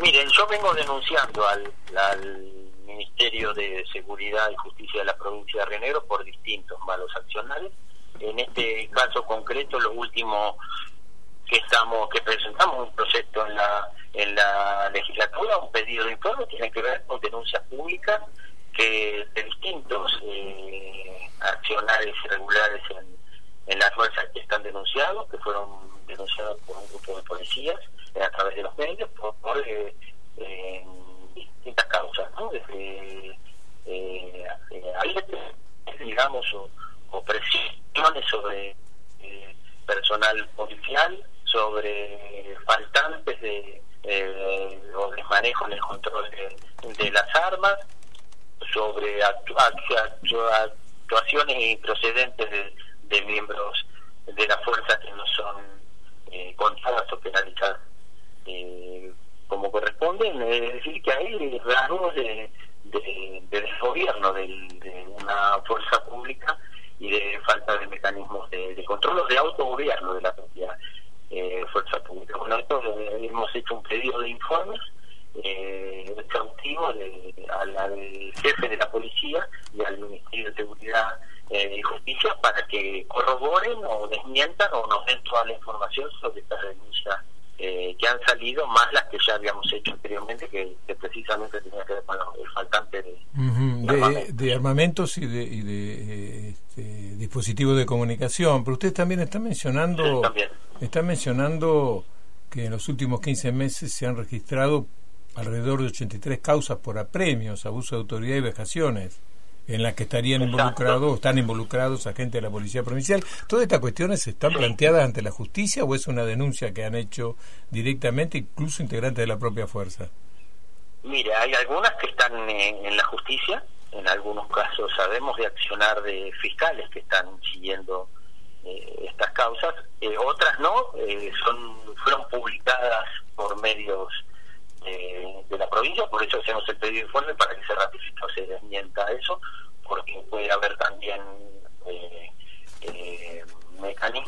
Miren, yo vengo denunciando al, Ministerio de Seguridad y Justicia de la provincia de Río por distintos malos accionales. En este caso concreto, lo último que estamos que presentamos un proyecto en la en la legislatura, un pedido de informe, tiene que ver con denuncias públicas que de distintos eh, accionarios irregulares en, las fuerzas que están denunciados, que fueron denunciados por un grupo de policías a través de los medios, por, eh, distintas causas, ¿no? Desde eh, digamos, o, o, presiones sobre personal policial, sobre faltantes de o desmanejo en el control de, las armas, sobre actuaciones improcedentes de, de miembros de la fuerza que no son eh, contadas o penalizadas eh, corresponden, es decir, que hay rasgos de, de, desgobierno de, de, una fuerza pública y de falta de mecanismos de, control o de autogobierno de la propia eh, fuerza pública. Bueno, esto eh, hemos hecho un pedido de informes eh, exhaustivo al jefe de la policía y al Ministerio de Seguridad eh, y Justicia para que corroboren o desmientan o nos den toda la información sobre estas denuncias eh, que han salido, más las que ya habíamos hecho anteriormente, que, precisamente tenía que ver con el faltante de, de, armamentos y de, y de este, dispositivos de comunicación. Pero usted también está mencionando, está mencionando que en los últimos 15 meses se han registrado alrededor de 83 causas por apremios, abuso de autoridad y vejaciones en las que estarían involucrados, están involucrados agentes de la Policía Provincial. ¿Todas estas cuestiones están planteadas ante la justicia o es una denuncia que han hecho directamente incluso integrantes de la propia fuerza? Mire, hay algunas que están en, la justicia, en algunos casos sabemos de accionar de fiscales que están siguiendo eh, estas causas, eh, otras no, eh, son fueron publicadas por medios por eso hacemos el pedido de informe para que se ratifique o se desmienta eso, porque puede haber también eh, eh, mecanismos